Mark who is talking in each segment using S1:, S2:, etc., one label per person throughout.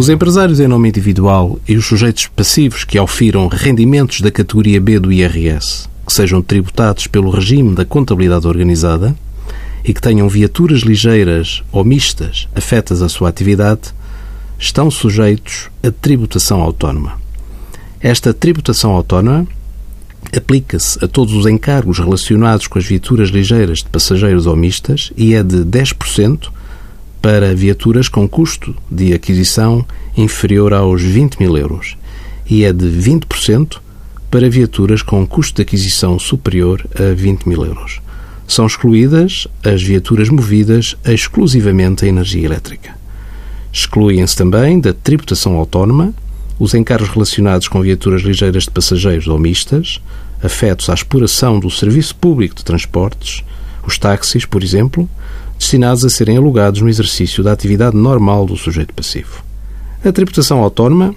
S1: Os empresários em nome individual e os sujeitos passivos que ofiram rendimentos da categoria B do IRS, que sejam tributados pelo regime da contabilidade organizada e que tenham viaturas ligeiras ou mistas afetas à sua atividade, estão sujeitos a tributação autónoma. Esta tributação autónoma aplica-se a todos os encargos relacionados com as viaturas ligeiras de passageiros ou mistas e é de 10% para viaturas com custo de aquisição inferior aos 20 mil euros e é de 20% para viaturas com custo de aquisição superior a 20 mil euros. São excluídas as viaturas movidas exclusivamente a energia elétrica. Excluem-se também da tributação autónoma os encargos relacionados com viaturas ligeiras de passageiros ou mistas, afetos à exploração do serviço público de transportes, os táxis, por exemplo, destinados a serem alugados no exercício da atividade normal do sujeito passivo. A tributação autónoma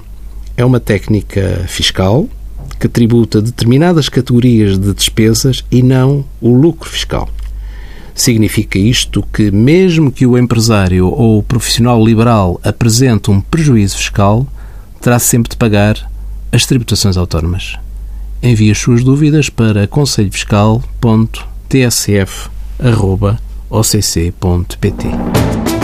S1: é uma técnica fiscal que tributa determinadas categorias de despesas e não o lucro fiscal. Significa isto que, mesmo que o empresário ou o profissional liberal apresente um prejuízo fiscal, terá sempre de pagar as tributações autónomas. Envie as suas dúvidas para conselhofiscal.tsf.occ.pt.